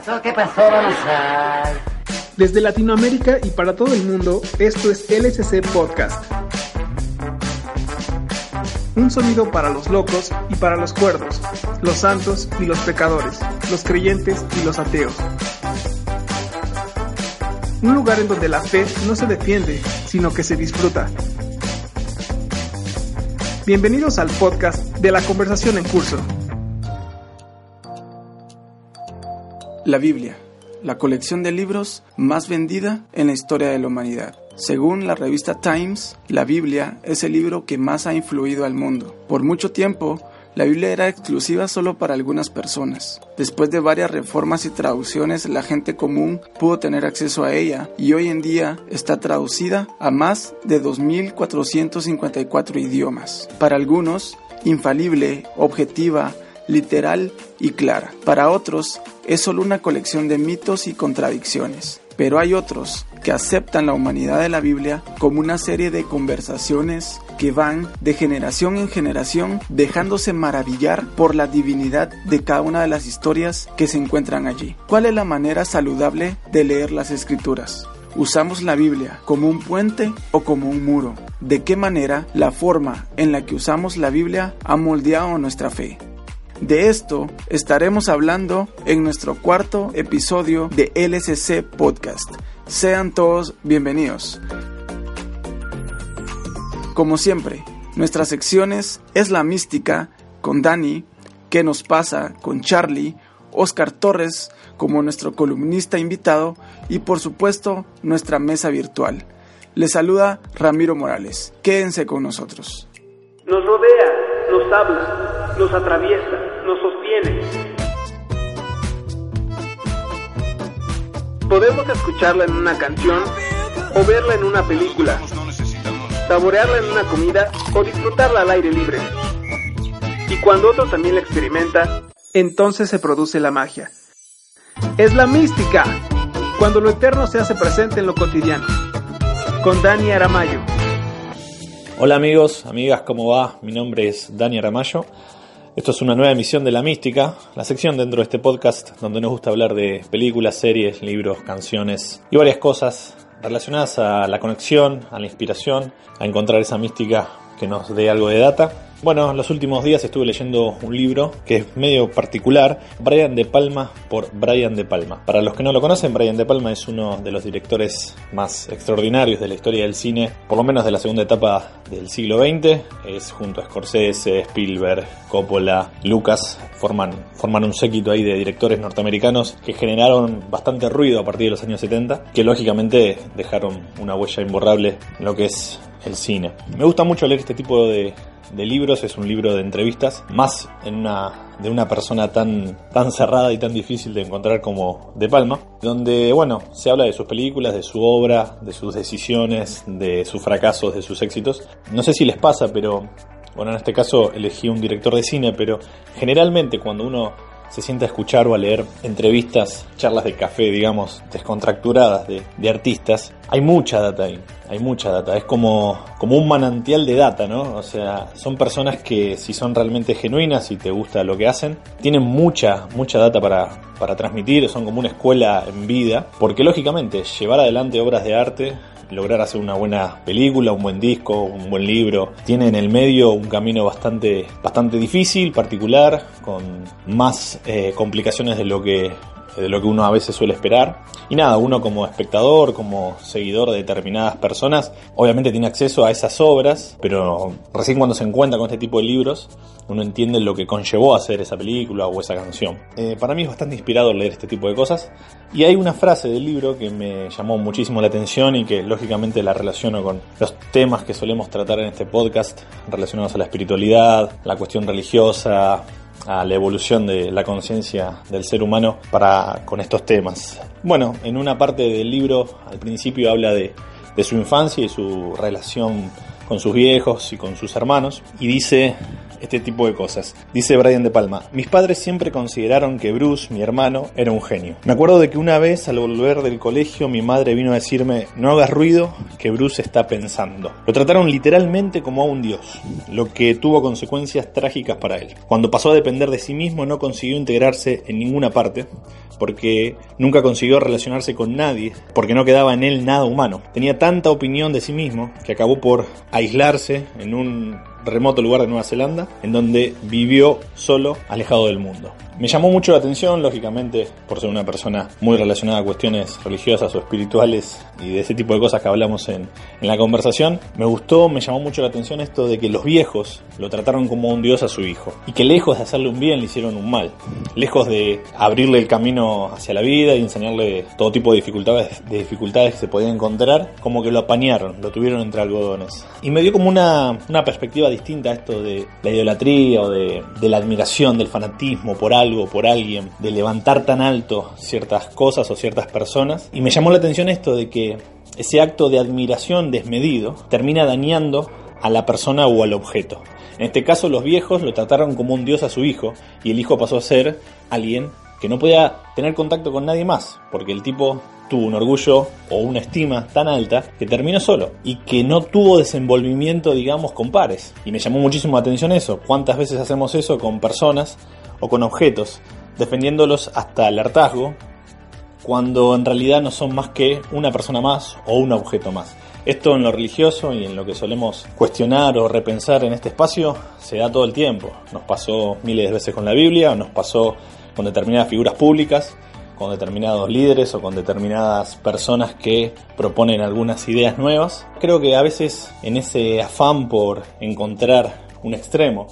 pasó? ¿Qué pasó? Vamos. Desde Latinoamérica y para todo el mundo, esto es LSC Podcast. Un sonido para los locos y para los cuerdos, los santos y los pecadores, los creyentes y los ateos. Un lugar en donde la fe no se defiende, sino que se disfruta. Bienvenidos al podcast de la conversación en curso. La Biblia, la colección de libros más vendida en la historia de la humanidad. Según la revista Times, la Biblia es el libro que más ha influido al mundo. Por mucho tiempo, la Biblia era exclusiva solo para algunas personas. Después de varias reformas y traducciones, la gente común pudo tener acceso a ella y hoy en día está traducida a más de 2.454 idiomas. Para algunos, infalible, objetiva, literal y clara. Para otros, es solo una colección de mitos y contradicciones. Pero hay otros que aceptan la humanidad de la Biblia como una serie de conversaciones que van de generación en generación dejándose maravillar por la divinidad de cada una de las historias que se encuentran allí. ¿Cuál es la manera saludable de leer las escrituras? ¿Usamos la Biblia como un puente o como un muro? ¿De qué manera la forma en la que usamos la Biblia ha moldeado nuestra fe? De esto estaremos hablando en nuestro cuarto episodio de LSC Podcast. Sean todos bienvenidos. Como siempre, nuestras secciones es la mística con Dani, qué nos pasa con Charlie, Oscar Torres como nuestro columnista invitado y por supuesto nuestra mesa virtual. Les saluda Ramiro Morales. Quédense con nosotros. Nos rodea, nos habla, nos atraviesa, nos sostiene. Podemos escucharla en una canción o verla en una película, saborearla en una comida o disfrutarla al aire libre. Y cuando otro también la experimenta, Entonces se produce la magia. Es la mística, cuando lo eterno se hace presente en lo cotidiano. Con Dani Aramayo. Hola amigos, amigas, ¿cómo va? Mi nombre es Dani Aramayo. Esto es una nueva emisión de La Mística, la sección dentro de este podcast donde nos gusta hablar de películas, series, libros, canciones y varias cosas relacionadas a la conexión, a la inspiración, a encontrar esa mística que nos dé algo de data. Bueno, los últimos días estuve leyendo un libro que es medio particular, Brian De Palma por Brian De Palma. Para los que no lo conocen, Brian De Palma es uno de los directores más extraordinarios de la historia del cine, por lo menos de la segunda etapa del siglo XX. Es junto a Scorsese, Spielberg, Coppola, Lucas, forman, forman un séquito ahí de directores norteamericanos que generaron bastante ruido a partir de los años 70, que lógicamente dejaron una huella imborrable en lo que es el cine. Me gusta mucho leer este tipo de, de libros, es un libro de entrevistas, más en una, de una persona tan, tan cerrada y tan difícil de encontrar como De Palma, donde, bueno, se habla de sus películas, de su obra, de sus decisiones, de sus fracasos, de sus éxitos. No sé si les pasa, pero, bueno, en este caso elegí un director de cine, pero generalmente cuando uno se sienta a escuchar o a leer entrevistas, charlas de café, digamos, descontracturadas de, de, artistas, hay mucha data ahí, hay mucha data, es como, como un manantial de data, ¿no? O sea, son personas que si son realmente genuinas y te gusta lo que hacen, tienen mucha, mucha data para, para transmitir, son como una escuela en vida, porque lógicamente llevar adelante obras de arte lograr hacer una buena película, un buen disco, un buen libro. Tiene en el medio un camino bastante, bastante difícil, particular, con más eh, complicaciones de lo que de lo que uno a veces suele esperar. Y nada, uno como espectador, como seguidor de determinadas personas, obviamente tiene acceso a esas obras, pero recién cuando se encuentra con este tipo de libros, uno entiende lo que conllevó a hacer esa película o esa canción. Eh, para mí es bastante inspirador leer este tipo de cosas. Y hay una frase del libro que me llamó muchísimo la atención y que lógicamente la relaciono con los temas que solemos tratar en este podcast relacionados a la espiritualidad, la cuestión religiosa, a la evolución de la conciencia del ser humano para con estos temas. Bueno, en una parte del libro al principio habla de, de su infancia y su relación con sus viejos y con sus hermanos y dice este tipo de cosas. Dice Brian De Palma, mis padres siempre consideraron que Bruce, mi hermano, era un genio. Me acuerdo de que una vez al volver del colegio mi madre vino a decirme, no hagas ruido, que Bruce está pensando. Lo trataron literalmente como a un dios, lo que tuvo consecuencias trágicas para él. Cuando pasó a depender de sí mismo no consiguió integrarse en ninguna parte, porque nunca consiguió relacionarse con nadie, porque no quedaba en él nada humano. Tenía tanta opinión de sí mismo que acabó por aislarse en un remoto lugar de Nueva Zelanda, en donde vivió solo, alejado del mundo. Me llamó mucho la atención, lógicamente, por ser una persona muy relacionada a cuestiones religiosas o espirituales y de ese tipo de cosas que hablamos en, en la conversación. Me gustó, me llamó mucho la atención esto de que los viejos lo trataron como un dios a su hijo y que lejos de hacerle un bien le hicieron un mal. Lejos de abrirle el camino hacia la vida y enseñarle todo tipo de dificultades, de dificultades que se podían encontrar, como que lo apañaron, lo tuvieron entre algodones. Y me dio como una, una perspectiva distinta a esto de la idolatría o de, de la admiración, del fanatismo por algo por alguien, de levantar tan alto ciertas cosas o ciertas personas. Y me llamó la atención esto de que ese acto de admiración desmedido termina dañando a la persona o al objeto. En este caso los viejos lo trataron como un dios a su hijo y el hijo pasó a ser alguien que no podía tener contacto con nadie más, porque el tipo tuvo un orgullo o una estima tan alta que terminó solo y que no tuvo desenvolvimiento, digamos, con pares. Y me llamó muchísimo la atención eso. ¿Cuántas veces hacemos eso con personas o con objetos, defendiéndolos hasta el hartazgo, cuando en realidad no son más que una persona más o un objeto más. Esto en lo religioso y en lo que solemos cuestionar o repensar en este espacio se da todo el tiempo. Nos pasó miles de veces con la Biblia, nos pasó con determinadas figuras públicas, con determinados líderes o con determinadas personas que proponen algunas ideas nuevas. Creo que a veces en ese afán por encontrar un extremo,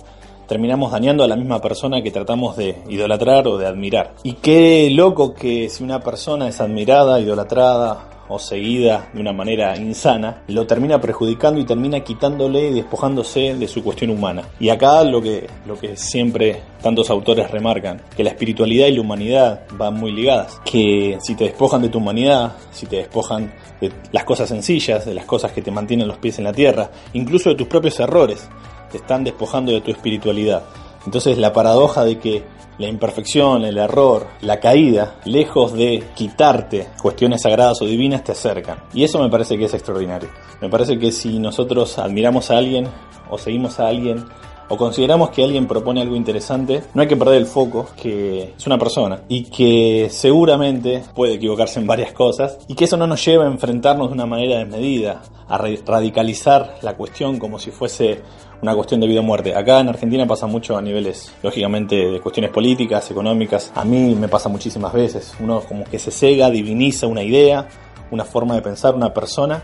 terminamos dañando a la misma persona que tratamos de idolatrar o de admirar. Y qué loco que si una persona es admirada, idolatrada o seguida de una manera insana, lo termina perjudicando y termina quitándole y despojándose de su cuestión humana. Y acá lo que, lo que siempre tantos autores remarcan, que la espiritualidad y la humanidad van muy ligadas, que si te despojan de tu humanidad, si te despojan de las cosas sencillas, de las cosas que te mantienen los pies en la tierra, incluso de tus propios errores, te están despojando de tu espiritualidad. Entonces la paradoja de que la imperfección, el error, la caída, lejos de quitarte cuestiones sagradas o divinas, te acercan. Y eso me parece que es extraordinario. Me parece que si nosotros admiramos a alguien o seguimos a alguien o consideramos que alguien propone algo interesante, no hay que perder el foco, que es una persona y que seguramente puede equivocarse en varias cosas y que eso no nos lleva a enfrentarnos de una manera desmedida, a radicalizar la cuestión como si fuese una cuestión de vida o muerte. Acá en Argentina pasa mucho a niveles, lógicamente, de cuestiones políticas, económicas. A mí me pasa muchísimas veces. Uno como que se cega, diviniza una idea, una forma de pensar, una persona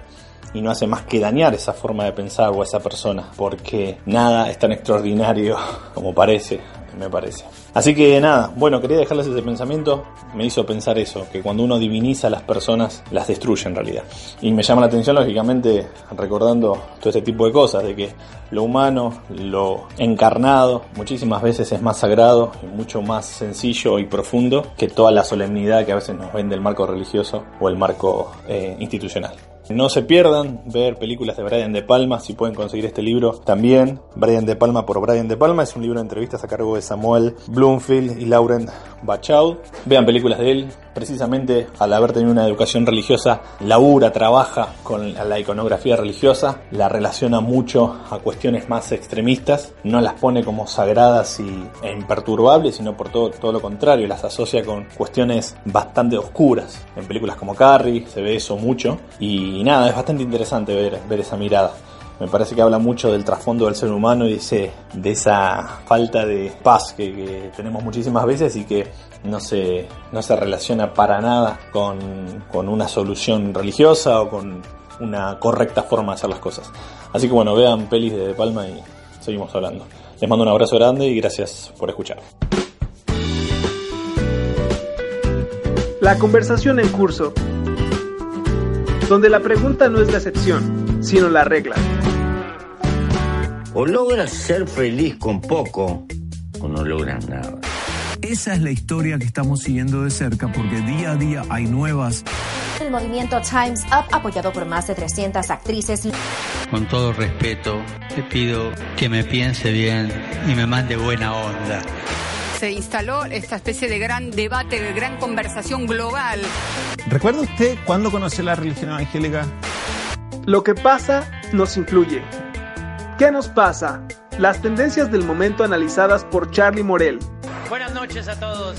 y no hace más que dañar esa forma de pensar o esa persona, porque nada es tan extraordinario como parece, me parece. Así que nada, bueno, quería dejarles ese pensamiento, me hizo pensar eso, que cuando uno diviniza a las personas, las destruye en realidad. Y me llama la atención, lógicamente, recordando todo este tipo de cosas, de que lo humano, lo encarnado, muchísimas veces es más sagrado y mucho más sencillo y profundo que toda la solemnidad que a veces nos vende el marco religioso o el marco eh, institucional. No se pierdan ver películas de Brian De Palma, si pueden conseguir este libro también. Brian De Palma por Brian De Palma es un libro de entrevistas a cargo de Samuel Bloomfield y Lauren Bachaud. Vean películas de él. Precisamente al haber tenido una educación religiosa, labura, trabaja con la iconografía religiosa, la relaciona mucho a cuestiones más extremistas, no las pone como sagradas y, e imperturbables, sino por todo, todo lo contrario, las asocia con cuestiones bastante oscuras. En películas como Carrie se ve eso mucho y nada, es bastante interesante ver, ver esa mirada. Me parece que habla mucho del trasfondo del ser humano y de, esa falta de paz que, tenemos muchísimas veces y que no se, no se relaciona para nada con, con una solución religiosa o con una correcta forma de hacer las cosas. Así que bueno, vean pelis de, de Palma y seguimos hablando. Les mando un abrazo grande y gracias por escuchar. La conversación en curso, donde la pregunta no es la excepción, sino la regla. O logras ser feliz con poco, o no logras nada. Esa es la historia que estamos siguiendo de cerca porque día a día hay nuevas. El movimiento Times Up, apoyado por más de 300 actrices. Con todo respeto, te pido que me piense bien y me mande buena onda. Se instaló esta especie de gran debate, de gran conversación global. ¿Recuerda usted cuándo conoció la religión evangélica? Lo que pasa nos incluye. ¿Qué nos pasa? Las tendencias del momento analizadas por Charlie Morel. Buenas noches a todos.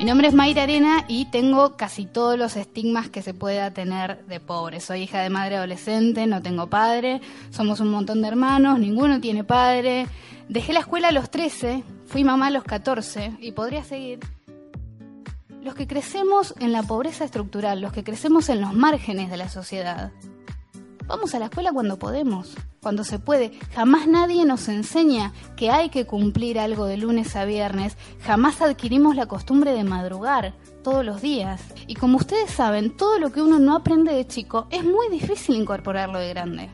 Mi nombre es Mayra Arena y tengo casi todos los estigmas que se pueda tener de pobre. Soy hija de madre adolescente, no tengo padre, somos un montón de hermanos, ninguno tiene padre. Dejé la escuela a los 13, fui mamá a los 14 y podría seguir. Los que crecemos en la pobreza estructural, los que crecemos en los márgenes de la sociedad, vamos a la escuela cuando podemos cuando se puede. Jamás nadie nos enseña que hay que cumplir algo de lunes a viernes. Jamás adquirimos la costumbre de madrugar todos los días. Y como ustedes saben, todo lo que uno no aprende de chico es muy difícil incorporarlo de grande.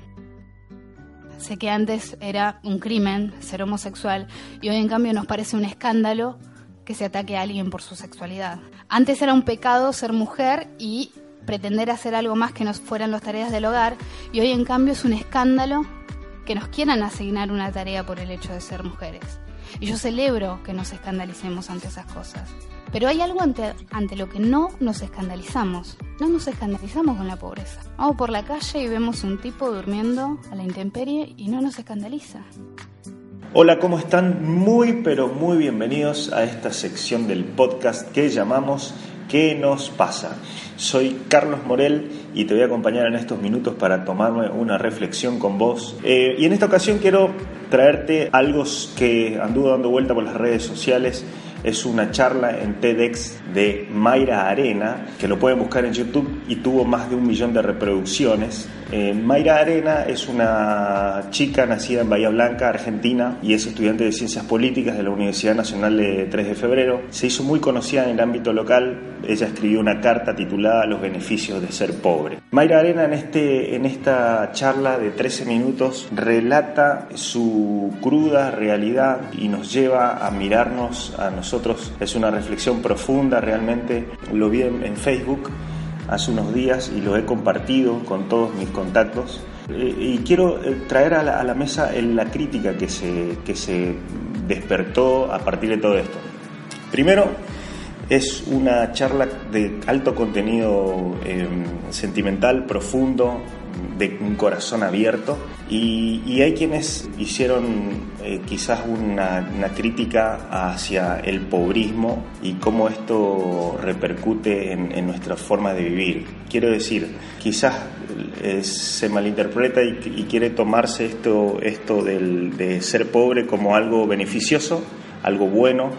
Sé que antes era un crimen ser homosexual y hoy en cambio nos parece un escándalo que se ataque a alguien por su sexualidad. Antes era un pecado ser mujer y pretender hacer algo más que no fueran las tareas del hogar y hoy en cambio es un escándalo que nos quieran asignar una tarea por el hecho de ser mujeres. Y yo celebro que nos escandalicemos ante esas cosas. Pero hay algo ante, ante lo que no nos escandalizamos. No nos escandalizamos con la pobreza. Vamos por la calle y vemos un tipo durmiendo a la intemperie y no nos escandaliza. Hola, ¿cómo están? Muy, pero muy bienvenidos a esta sección del podcast que llamamos ¿Qué nos pasa? Soy Carlos Morel y te voy a acompañar en estos minutos para tomarme una reflexión con vos. Eh, y en esta ocasión quiero traerte algo que anduvo dando vuelta por las redes sociales es una charla en TEDx de Mayra Arena, que lo pueden buscar en YouTube y tuvo más de un millón de reproducciones. Eh, Mayra Arena es una chica nacida en Bahía Blanca, Argentina, y es estudiante de Ciencias Políticas de la Universidad Nacional de 3 de Febrero. Se hizo muy conocida en el ámbito local. Ella escribió una carta titulada Los beneficios de ser pobre. Mayra Arena en, este, en esta charla de 13 minutos relata su cruda realidad y nos lleva a mirarnos a nosotros es una reflexión profunda realmente. Lo vi en, Facebook hace unos días y lo he compartido con todos mis contactos. Eh, y quiero eh, traer a la, mesa la crítica que se, que se despertó a partir de todo esto. Primero, es una charla de alto contenido em, sentimental, profundo, de un corazón abierto y, hay quienes hicieron eh, quizás una, crítica hacia el pobrismo y cómo esto repercute en, nuestra forma de vivir. Quiero decir, quizás eh, se malinterpreta y, quiere tomarse esto, esto de ser pobre como algo beneficioso, algo bueno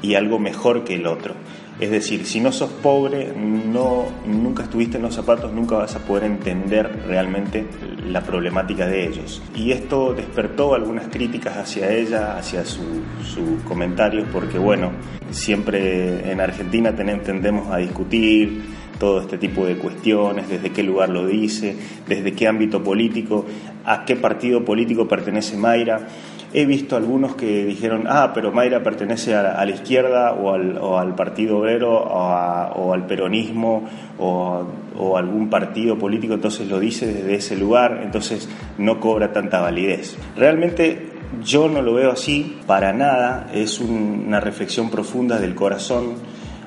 y algo mejor que el otro. Es decir, si no sos pobre, no, nunca estuviste en los zapatos, nunca vas a poder entender realmente la problemática de ellos. Y esto despertó algunas críticas hacia ella, hacia sus su comentarios, porque bueno, siempre en Argentina tendemos a discutir todo este tipo de cuestiones, desde qué lugar lo dice, desde qué ámbito político, a qué partido político pertenece Mayra. He visto algunos que dijeron, ah, pero Mayra pertenece a, la izquierda o al, Partido Obrero o, al peronismo o, algún partido político, entonces lo dice desde ese lugar, entonces no cobra tanta validez. Realmente yo no lo veo así, para nada, es una reflexión profunda del corazón.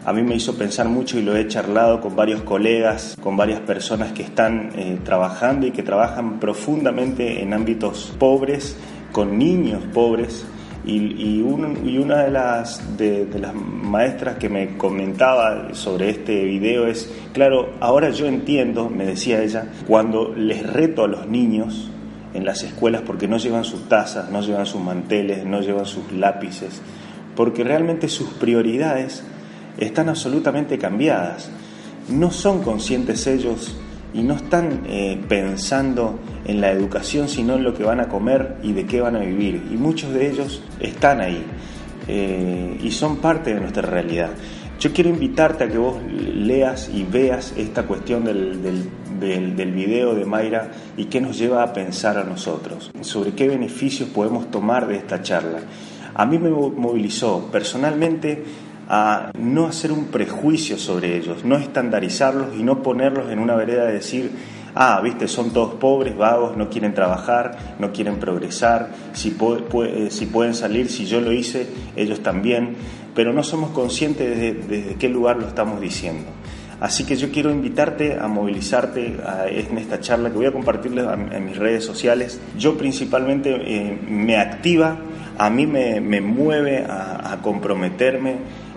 A mí me hizo pensar mucho y lo he charlado con varios colegas, con varias personas que están eh, trabajando y que trabajan profundamente en ámbitos pobres con niños pobres Y, una de las, de, las maestras que me comentaba sobre este video es, claro, ahora yo entiendo, me decía ella, cuando les reto a los niños en las escuelas porque no llevan sus tazas, no llevan sus manteles, no llevan sus lápices, porque realmente sus prioridades están absolutamente cambiadas. No son conscientes ellos y no están eh, pensando en la educación, sino en lo que van a comer y de qué van a vivir. Y muchos de ellos están ahí eh, y son parte de nuestra realidad. Yo quiero invitarte a que vos leas y veas esta cuestión del, del, del, video de Mayra y qué nos lleva a pensar a nosotros, sobre qué beneficios podemos tomar de esta charla. A mí me movilizó personalmente a no hacer un prejuicio sobre ellos, no estandarizarlos y no ponerlos en una vereda de decir, ah, viste, son todos pobres, vagos, no quieren trabajar, no quieren progresar, si, eh, pueden salir, si yo lo hice, ellos también, pero no somos conscientes de desde qué lugar lo estamos diciendo. Así que yo quiero invitarte a movilizarte en esta charla que voy a compartirles en mis redes sociales. Yo principalmente eh, me activa, a mí me, mueve a, a comprometerme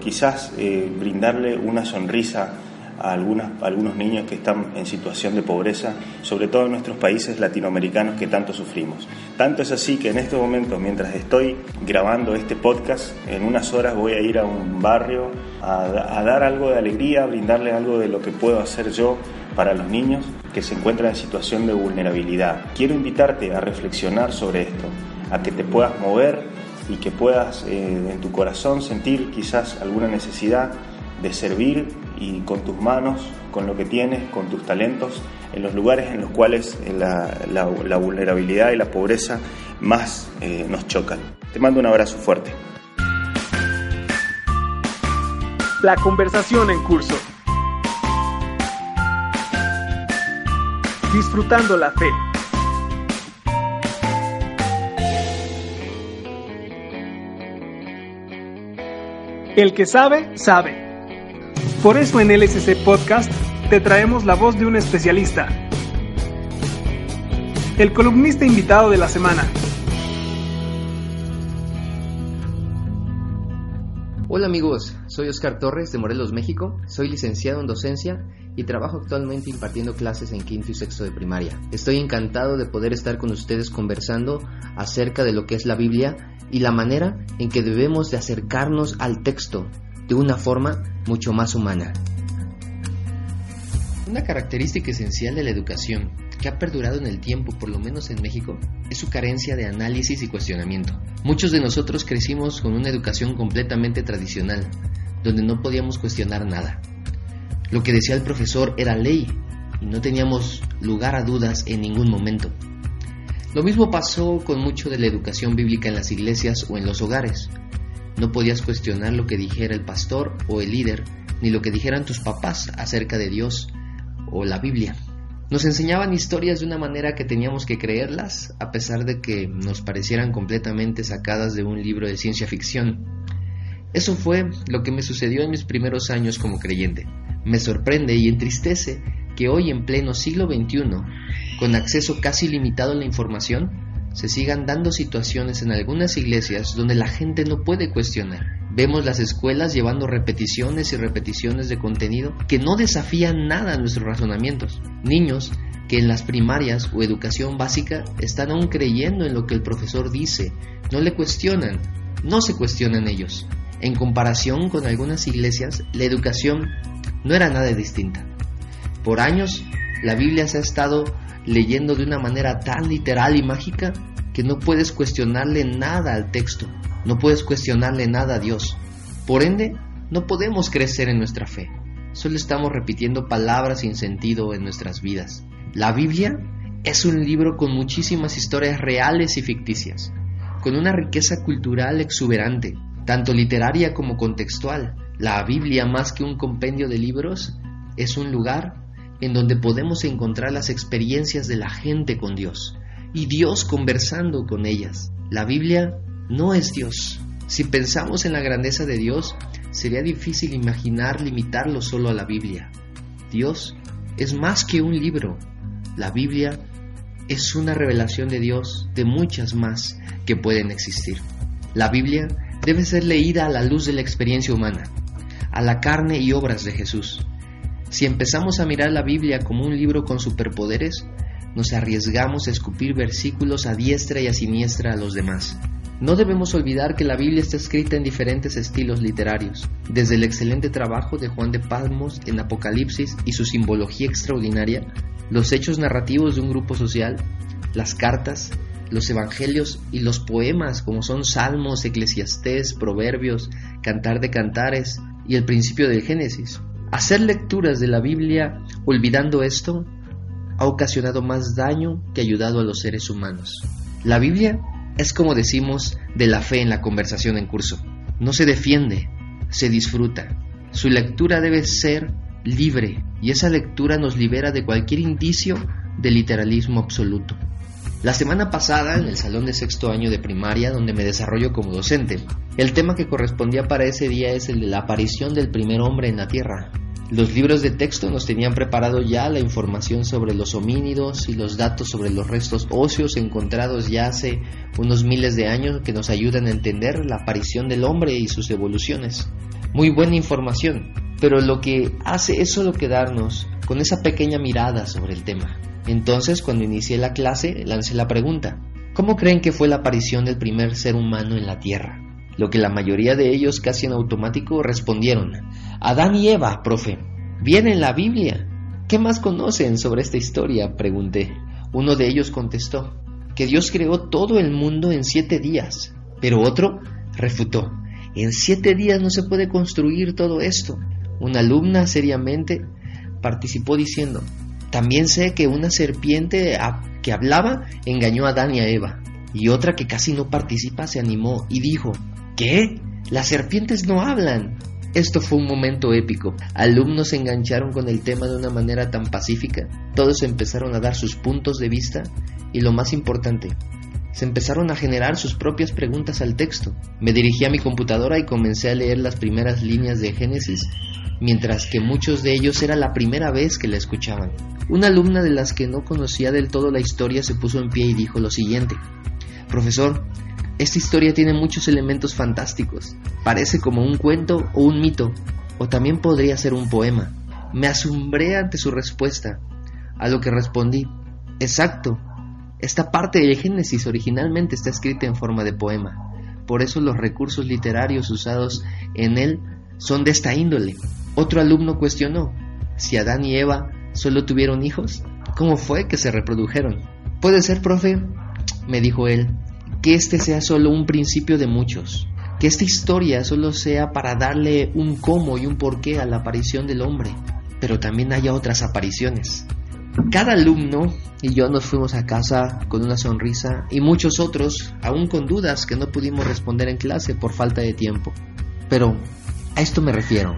quizás eh, brindarle una sonrisa a, algunos niños que están en situación de pobreza, sobre todo en nuestros países latinoamericanos que tanto sufrimos. Tanto es así que en estos momentos, mientras estoy grabando este podcast, en unas horas voy a ir a un barrio a, a dar algo de alegría, a brindarle algo de lo que puedo hacer yo para los niños que se encuentran en situación de vulnerabilidad. Quiero invitarte a reflexionar sobre esto, a que te puedas mover y que puedas eh, en tu corazón sentir quizás alguna necesidad de servir y con tus manos, con lo que tienes, con tus talentos, en los lugares en los cuales eh, la, vulnerabilidad y la pobreza más eh, nos chocan. Te mando un abrazo fuerte. La conversación en curso. Disfrutando la fe. El que sabe, sabe. Por eso en LSC Podcast te traemos la voz de un especialista. El columnista invitado de la semana. Hola amigos, soy Oscar Torres de Morelos, México. Soy licenciado en docencia y trabajo actualmente impartiendo clases en quinto y sexto de primaria. Estoy encantado de poder estar con ustedes conversando acerca de lo que es la Biblia y la manera en que debemos de acercarnos al texto de una forma mucho más humana. Una característica esencial de la educación que ha perdurado en el tiempo, por lo menos en México, es su carencia de análisis y cuestionamiento. Muchos de nosotros crecimos con una educación completamente tradicional, donde no podíamos cuestionar nada. Lo que decía el profesor era ley y no teníamos lugar a dudas en ningún momento. Lo mismo pasó con mucho de la educación bíblica en las iglesias o en los hogares. No podías cuestionar lo que dijera el pastor o el líder, ni lo que dijeran tus papás acerca de Dios o la Biblia. Nos enseñaban historias de una manera que teníamos que creerlas, a pesar de que nos parecieran completamente sacadas de un libro de ciencia ficción. Eso fue lo que me sucedió en mis primeros años como creyente. Me sorprende y entristece que hoy en pleno siglo XXI con acceso casi limitado a la información, se sigan dando situaciones en algunas iglesias donde la gente no puede cuestionar. Vemos las escuelas llevando repeticiones y repeticiones de contenido que no desafían nada a nuestros razonamientos. Niños que en las primarias o educación básica están aún creyendo en lo que el profesor dice, no le cuestionan, no se cuestionan ellos. En comparación con algunas iglesias, la educación no era nada distinta. Por años, la Biblia se ha estado leyendo de una manera tan literal y mágica que no puedes cuestionarle nada al texto, no puedes cuestionarle nada a Dios. Por ende, no podemos crecer en nuestra fe. Solo estamos repitiendo palabras sin sentido en nuestras vidas. La Biblia es un libro con muchísimas historias reales y ficticias, con una riqueza cultural exuberante, tanto literaria como contextual. La Biblia, más que un compendio de libros, es un lugar en donde podemos encontrar las experiencias de la gente con Dios y Dios conversando con ellas. La Biblia no es Dios. Si pensamos en la grandeza de Dios, sería difícil imaginar limitarlo solo a la Biblia. Dios es más que un libro. La Biblia es una revelación de Dios de muchas más que pueden existir. La Biblia debe ser leída a la luz de la experiencia humana, a la carne y obras de Jesús. Si empezamos a mirar la Biblia como un libro con superpoderes, nos arriesgamos a escupir versículos a diestra y a siniestra a los demás. No debemos olvidar que la Biblia está escrita en diferentes estilos literarios, desde el excelente trabajo de Juan de Palmos en Apocalipsis y su simbología extraordinaria, los hechos narrativos de un grupo social, las cartas, los evangelios y los poemas como son Salmos, Eclesiastés, Proverbios, Cantar de Cantares y el principio del Génesis. Hacer lecturas de la Biblia olvidando esto ha ocasionado más daño que ayudado a los seres humanos. La Biblia es como decimos de la fe en la conversación en curso. No se defiende, se disfruta. Su lectura debe ser libre y esa lectura nos libera de cualquier indicio de literalismo absoluto. La semana pasada, en el salón de sexto año de primaria, donde me desarrollo como docente, el tema que correspondía para ese día es el de la aparición del primer hombre en la Tierra, los libros de texto nos tenían preparado ya la información sobre los homínidos y los datos sobre los restos óseos encontrados ya hace unos miles de años que nos ayudan a entender la aparición del hombre y sus evoluciones. Muy buena información, pero lo que hace es solo quedarnos con esa pequeña mirada sobre el tema. Entonces, cuando inicié la clase, lancé la pregunta, ¿cómo creen que fue la aparición del primer ser humano en la Tierra? Lo que la mayoría de ellos casi en automático respondieron, Adán y Eva, profe. Viene en la Biblia. ¿Qué más conocen sobre esta historia? pregunté. Uno de ellos contestó, que Dios creó todo el mundo en siete días. Pero otro refutó, en siete días no se puede construir todo esto. Una alumna seriamente participó diciendo, también sé que una serpiente que hablaba engañó a Adán y a Eva. Y otra que casi no participa se animó y dijo, ¿qué? Las serpientes no hablan. Esto fue un momento épico. Alumnos se engancharon con el tema de una manera tan pacífica. Todos empezaron a dar sus puntos de vista y lo más importante, se empezaron a generar sus propias preguntas al texto. Me dirigí a mi computadora y comencé a leer las primeras líneas de Génesis, mientras que muchos de ellos era la primera vez que la escuchaban. Una alumna de las que no conocía del todo la historia se puso en pie y dijo lo siguiente. Profesor, esta historia tiene muchos elementos fantásticos. Parece como un cuento o un mito, o también podría ser un poema. Me asombré ante su respuesta, a lo que respondí, exacto, esta parte del Génesis originalmente está escrita en forma de poema. Por eso los recursos literarios usados en él son de esta índole. Otro alumno cuestionó, si Adán y Eva solo tuvieron hijos, ¿cómo fue que se reprodujeron? Puede ser, profe, me dijo él, que este sea solo un principio de muchos, que esta historia solo sea para darle un cómo y un porqué a la aparición del hombre, pero también haya otras apariciones. Cada alumno y yo nos fuimos a casa con una sonrisa y muchos otros aún con dudas que no pudimos responder en clase por falta de tiempo. Pero a esto me refiero.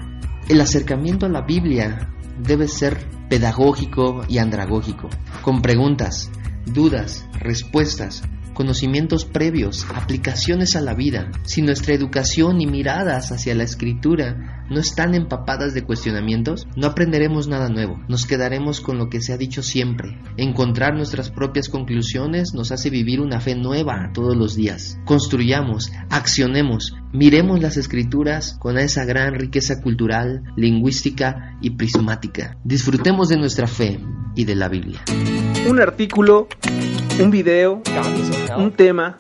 El acercamiento a la Biblia debe ser pedagógico y andragógico, con preguntas, dudas, respuestas, conocimientos previos, aplicaciones a la vida, si nuestra educación y miradas hacia la escritura no están empapadas de cuestionamientos, no aprenderemos nada nuevo, nos quedaremos con lo que se ha dicho siempre. Encontrar nuestras propias conclusiones nos hace vivir una fe nueva todos los días. Construyamos, accionemos, miremos las escrituras con esa gran riqueza cultural, lingüística y prismática. Disfrutemos de nuestra fe y de la Biblia. Un artículo un video, un tema,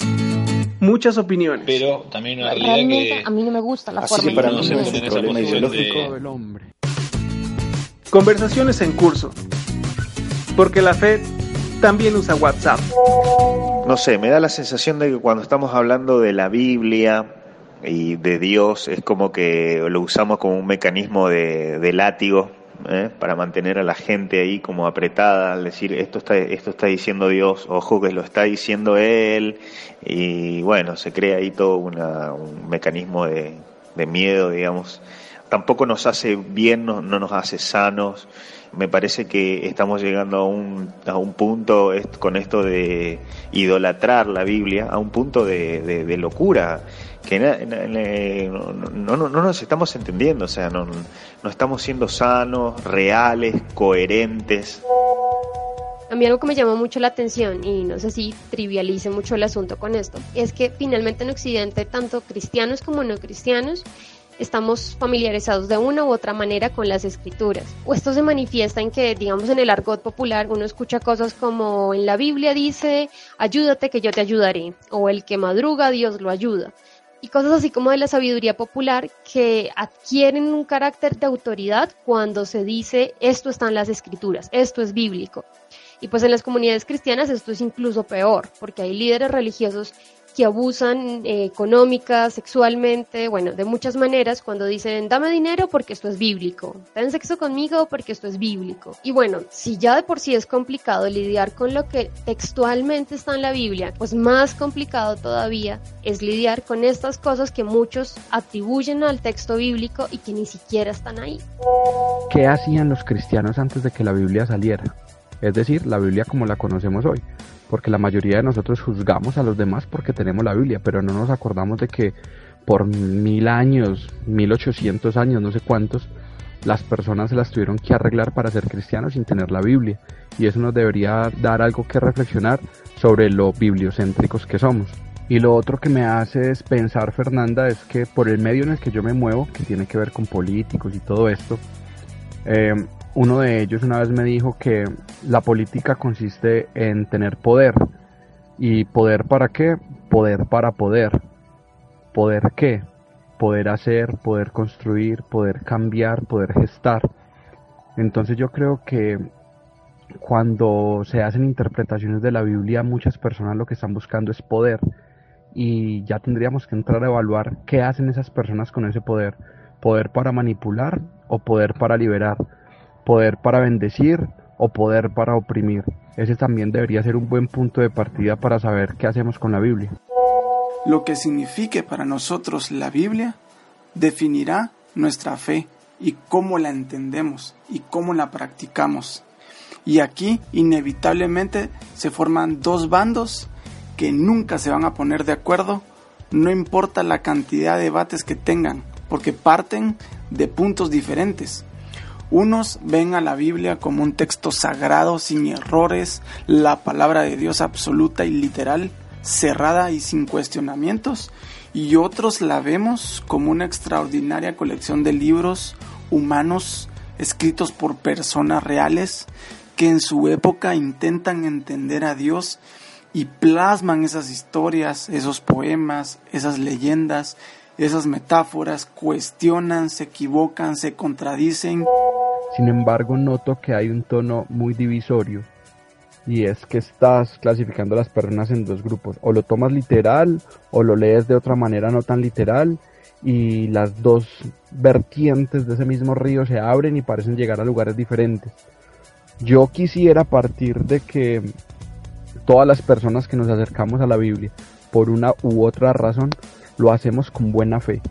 muchas opiniones. Pero también una realidad que... a mí no me gusta la forma para no problema ideológico del hombre. Conversaciones en curso. Porque la fe también usa WhatsApp. No sé, me da la sensación de que cuando estamos hablando de la Biblia y de Dios es como que lo usamos como un mecanismo de, de látigo ¿eh? para mantener a la gente ahí como apretada, al decir esto está, esto está diciendo Dios, ojo que lo está diciendo Él, y bueno, se crea ahí todo un mecanismo de, miedo, digamos. Tampoco nos hace bien, no, nos hace sanos. Me parece que estamos llegando a un, a un punto con esto de idolatrar la Biblia, a un punto de, locura que no, no, no, nos estamos entendiendo, o sea, no, no estamos siendo sanos, reales, coherentes. A mí algo que me llama mucho la atención, y no sé si trivialice mucho el asunto con esto, es que finalmente en Occidente, tanto cristianos como no cristianos, estamos familiarizados de una u otra manera con las escrituras. O esto se manifiesta en que, digamos, en el argot popular uno escucha cosas como en la Biblia dice, ayúdate que yo te ayudaré, o el que madruga Dios lo ayuda y cosas así como de la sabiduría popular que adquieren un carácter de autoridad cuando se dice esto está en las escrituras, esto es bíblico. Y pues en las comunidades cristianas esto es incluso peor, porque hay líderes religiosos que abusan eh, económica, sexualmente, bueno, de muchas maneras cuando dicen dame dinero porque esto es bíblico, ten sexo conmigo porque esto es bíblico. Y bueno, si ya de por sí es complicado lidiar con lo que textualmente está en la Biblia, pues más complicado todavía es lidiar con estas cosas que muchos atribuyen al texto bíblico y que ni siquiera están ahí. ¿Qué hacían los cristianos antes de que la Biblia saliera? Es decir, la Biblia como la conocemos hoy porque la mayoría de nosotros juzgamos a los demás porque tenemos la Biblia, pero no nos acordamos de que por mil años, mil ochocientos años, no sé cuántos, las personas se las tuvieron que arreglar para ser cristianos sin tener la Biblia. Y eso nos debería dar algo que reflexionar sobre lo bibliocéntricos que somos. Y lo otro que me hace es pensar, Fernanda, es que por el medio en el que yo me muevo, que tiene que ver con políticos y todo esto, eh, uno de ellos una vez me dijo que la política consiste en tener poder. ¿Y poder para qué? Poder para poder. ¿Poder qué? Poder hacer, poder construir, poder cambiar, poder gestar. Entonces yo creo que cuando se hacen interpretaciones de la Biblia, muchas personas lo que están buscando es poder. Y ya tendríamos que entrar a evaluar qué hacen esas personas con ese poder. Poder para manipular o poder para liberar poder para bendecir o poder para oprimir. Ese también debería ser un buen punto de partida para saber qué hacemos con la Biblia. Lo que signifique para nosotros la Biblia definirá nuestra fe y cómo la entendemos y cómo la practicamos. Y aquí inevitablemente se forman dos bandos que nunca se van a poner de acuerdo, no importa la cantidad de debates que tengan, porque parten de puntos diferentes. Unos ven a la Biblia como un texto sagrado sin errores, la palabra de Dios absoluta y literal, cerrada y sin cuestionamientos, y otros la vemos como una extraordinaria colección de libros humanos escritos por personas reales que en su época intentan entender a Dios y plasman esas historias, esos poemas, esas leyendas, esas metáforas, cuestionan, se equivocan, se contradicen sin embargo, noto que hay un tono muy divisorio y es que estás clasificando a las personas en dos grupos. O lo tomas literal o lo lees de otra manera no tan literal y las dos vertientes de ese mismo río se abren y parecen llegar a lugares diferentes. Yo quisiera partir de que todas las personas que nos acercamos a la Biblia por una u otra razón lo hacemos con buena fe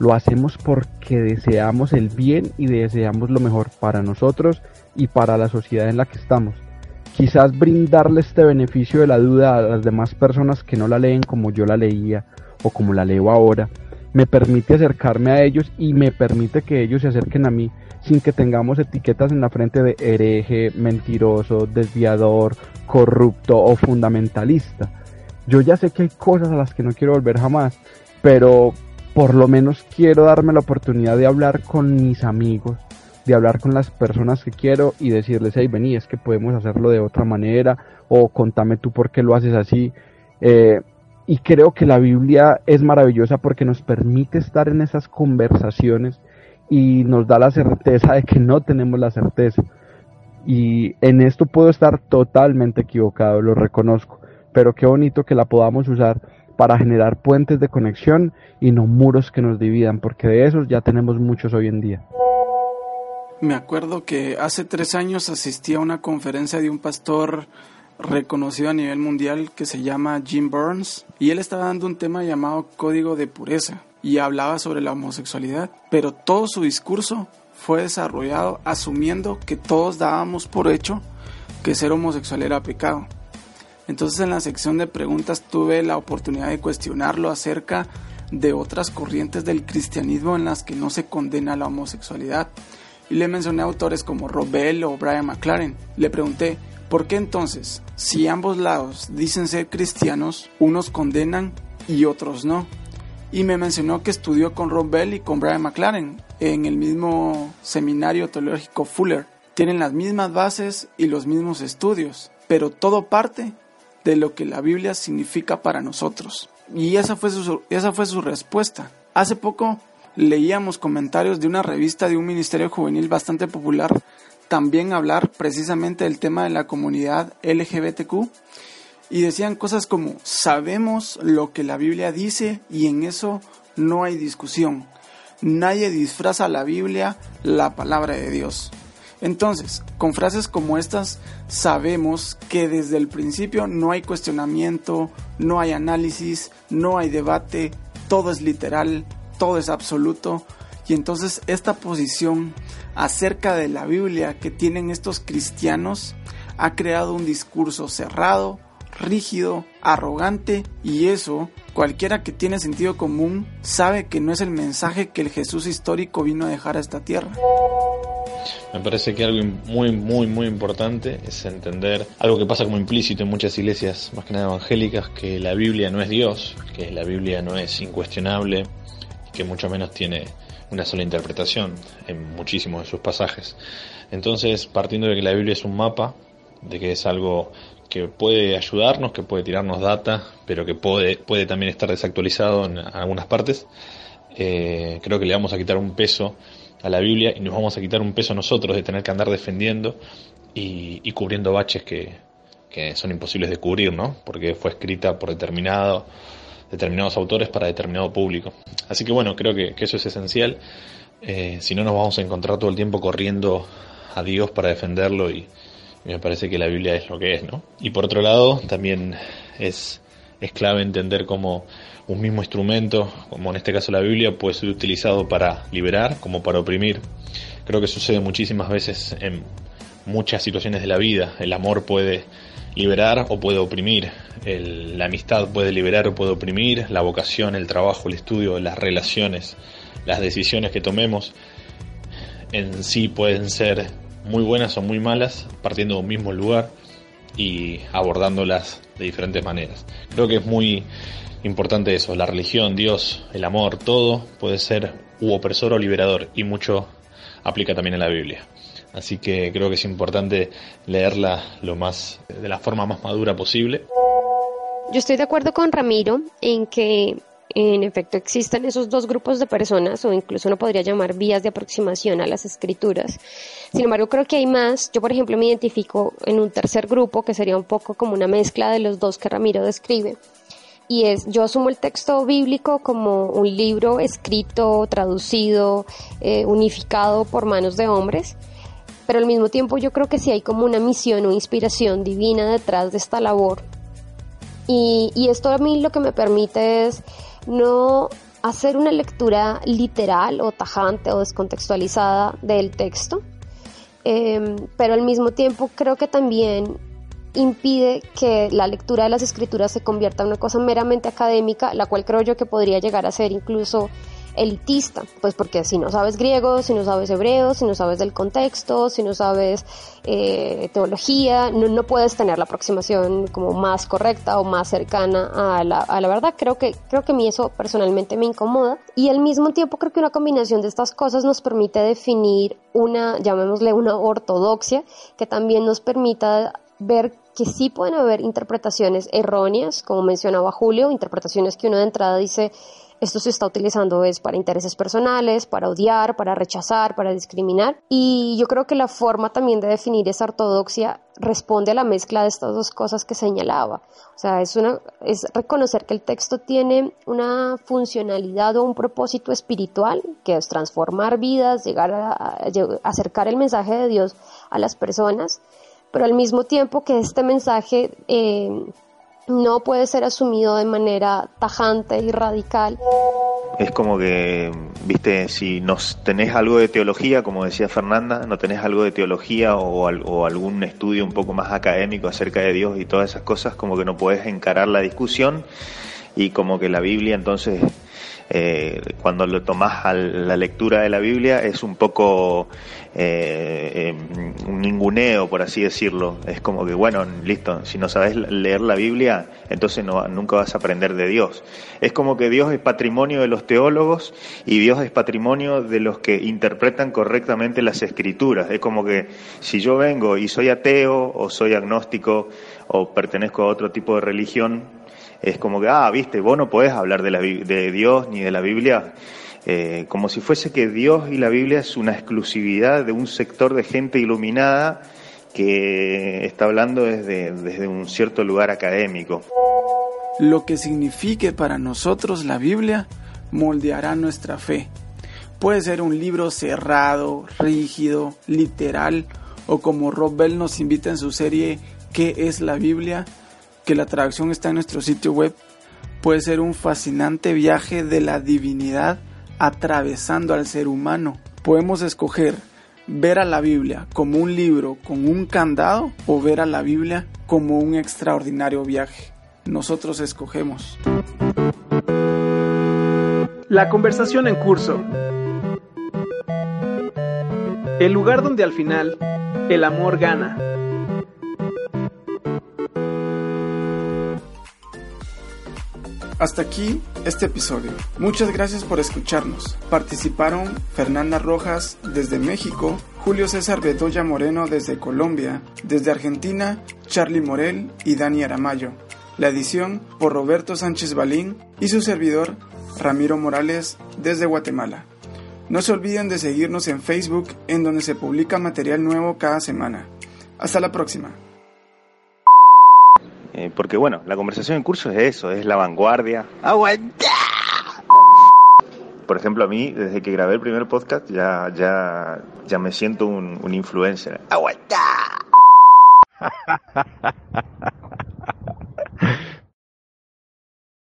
lo hacemos porque deseamos el bien y deseamos lo mejor para nosotros y para la sociedad en la que estamos. Quizás brindarle este beneficio de la duda a las demás personas que no la leen como yo la leía o como la leo ahora, me permite acercarme a ellos y me permite que ellos se acerquen a mí sin que tengamos etiquetas en la frente de hereje, mentiroso, desviador, corrupto o fundamentalista. Yo ya sé que hay cosas a las que no quiero volver jamás, pero por lo menos quiero darme la oportunidad de hablar con mis amigos, de hablar con las personas que quiero y decirles, hey, vení, es que podemos hacerlo de otra manera, o contame tú por qué lo haces así. Eh, y creo que la Biblia es maravillosa porque nos permite estar en esas conversaciones y nos da la certeza de que no tenemos la certeza. Y en esto puedo estar totalmente equivocado, lo reconozco, pero qué bonito que la podamos usar para generar puentes de conexión y no muros que nos dividan, porque de esos ya tenemos muchos hoy en día. Me acuerdo que hace tres años asistí a una conferencia de un pastor reconocido a nivel mundial que se llama Jim Burns y él estaba dando un tema llamado código de pureza y hablaba sobre la homosexualidad, pero todo su discurso fue desarrollado asumiendo que todos dábamos por hecho que ser homosexual era pecado. Entonces en la sección de preguntas tuve la oportunidad de cuestionarlo acerca de otras corrientes del cristianismo en las que no se condena la homosexualidad. Y le mencioné autores como Rob Bell o Brian McLaren. Le pregunté, ¿Por qué entonces, si ambos lados dicen ser cristianos, unos condenan y otros no? Y me mencionó que estudió con Ron Bell y con Brian McLaren en el mismo seminario teológico Fuller. Tienen las mismas bases y los mismos estudios, pero todo parte de lo que la Biblia significa para nosotros. Y esa fue su, esa fue su respuesta. Hace poco leíamos comentarios de una revista de un ministerio juvenil bastante popular también hablar precisamente del tema de la comunidad LGBTQ y decían cosas como sabemos lo que la Biblia dice y en eso no hay discusión. Nadie disfraza la Biblia la palabra de Dios. Entonces, con frases como estas, sabemos que desde el principio no hay cuestionamiento, no hay análisis, no hay debate, todo es literal, todo es absoluto. Y entonces esta posición acerca de la Biblia que tienen estos cristianos ha creado un discurso cerrado, rígido, arrogante y eso cualquiera que tiene sentido común sabe que no es el mensaje que el Jesús histórico vino a dejar a esta tierra. Me parece que algo muy, muy, muy importante es entender algo que pasa como implícito en muchas iglesias, más que nada evangélicas, que la Biblia no es Dios, que la Biblia no es incuestionable, que mucho menos tiene una sola interpretación en muchísimos de sus pasajes. Entonces, partiendo de que la Biblia es un mapa, de que es algo que puede ayudarnos, que puede tirarnos data, pero que puede, puede también estar desactualizado en algunas partes, eh, creo que le vamos a quitar un peso a la Biblia y nos vamos a quitar un peso nosotros de tener que andar defendiendo y, cubriendo baches que, que, son imposibles de cubrir, ¿no? Porque fue escrita por determinado, determinados autores para determinado público. Así que bueno, creo que, eso es esencial. Eh, si no, nos vamos a encontrar todo el tiempo corriendo a Dios para defenderlo y, me parece que la Biblia es lo que es, ¿no? Y por otro lado, también es, es clave entender cómo un mismo instrumento, como en este caso la Biblia, puede ser utilizado para liberar como para oprimir. Creo que sucede muchísimas veces en muchas situaciones de la vida. El amor puede liberar o puede oprimir. la amistad puede liberar o puede oprimir. La vocación, el trabajo, el estudio, las relaciones, las decisiones que tomemos en sí pueden ser muy buenas o muy malas, partiendo de un mismo lugar y abordándolas de diferentes maneras. Creo que es muy importante eso, la religión, Dios, el amor, todo puede ser u opresor o liberador y mucho aplica también en la Biblia. Así que creo que es importante leerla lo más de la forma más madura posible. Yo estoy de acuerdo con Ramiro en que en efecto existen esos dos grupos de personas o incluso uno podría llamar vías de aproximación a las escrituras. Sin embargo, creo que hay más. Yo, por ejemplo, me identifico en un tercer grupo que sería un poco como una mezcla de los dos que Ramiro describe. Y es, yo asumo el texto bíblico como un libro escrito, traducido, eh, unificado por manos de hombres, pero al mismo tiempo yo creo que sí hay como una misión o inspiración divina detrás de esta labor. Y, y esto a mí lo que me permite es no hacer una lectura literal o tajante o descontextualizada del texto, em, pero al mismo tiempo creo que también impide que la lectura de las escrituras se convierta en una cosa meramente académica, la cual creo yo que podría llegar a ser incluso elitista, pues porque si no sabes griego, si no sabes hebreo, si no sabes del contexto, si no sabes eh, teología, no, puedes tener la aproximación como más correcta o más cercana a la, a la verdad. Creo que, creo que a mí eso personalmente me incomoda y al mismo tiempo creo que una combinación de estas cosas nos permite definir una, llamémosle una ortodoxia, que también nos permita ver que sí pueden haber interpretaciones erróneas, como mencionaba Julio, interpretaciones que uno de entrada dice esto se está utilizando es para intereses personales, para odiar, para rechazar, para discriminar. Y yo creo que la forma también de definir esa ortodoxia responde a la mezcla de estas dos cosas que señalaba. O sea, es, una, es reconocer que el texto tiene una funcionalidad o un propósito espiritual, que es transformar vidas, llegar a, acercar el mensaje de Dios a las personas, pero al mismo tiempo que este mensaje eh, no puede ser asumido de manera tajante y radical. Es como que, viste, si nos tenés algo de teología, como decía Fernanda, no tenés algo de teología o, o algún estudio un poco más académico acerca de Dios y todas esas cosas, como que no puedes encarar la discusión y como que la Biblia entonces eh, cuando lo tomás a la lectura de la Biblia es un poco eh, un ninguneo, por así decirlo. Es como que, bueno, listo, si no sabes leer la Biblia, entonces no, nunca vas a aprender de Dios. Es como que Dios es patrimonio de los teólogos y Dios es patrimonio de los que interpretan correctamente las escrituras. Es como que si yo vengo y soy ateo o soy agnóstico o pertenezco a otro tipo de religión, es como que, ah, viste, vos no podés hablar de, Dios ni de la Biblia, eh, como si fuese que Dios y la Biblia es una exclusividad de un sector de gente iluminada que está hablando desde, desde un cierto lugar académico. Lo que signifique para nosotros la Biblia moldeará nuestra fe. Puede ser un libro cerrado, rígido, literal, o como Rob Bell nos invita en su serie ¿Qué es la Biblia? Que la traducción está en nuestro sitio web, puede ser un fascinante viaje de la divinidad atravesando al ser humano. Podemos escoger ver a la Biblia como un libro con un candado o ver a la Biblia como un extraordinario viaje. Nosotros escogemos. La conversación en curso. El lugar donde al final el amor gana. Hasta aquí este episodio. Muchas gracias por escucharnos. Participaron Fernanda Rojas desde México, Julio César Bedoya Moreno desde Colombia, desde Argentina, Charlie Morel y Dani Aramayo. La edición por Roberto Sánchez Balín y su servidor Ramiro Morales desde Guatemala. No se olviden de seguirnos en Facebook en donde se publica material nuevo cada semana. Hasta la próxima. Eh, porque bueno, la conversación en curso es eso, es la vanguardia. ¡Aguanta! Por ejemplo, a mí, desde que grabé el primer podcast, ya, ya, ya me siento un, un influencer. ¡Aguanta!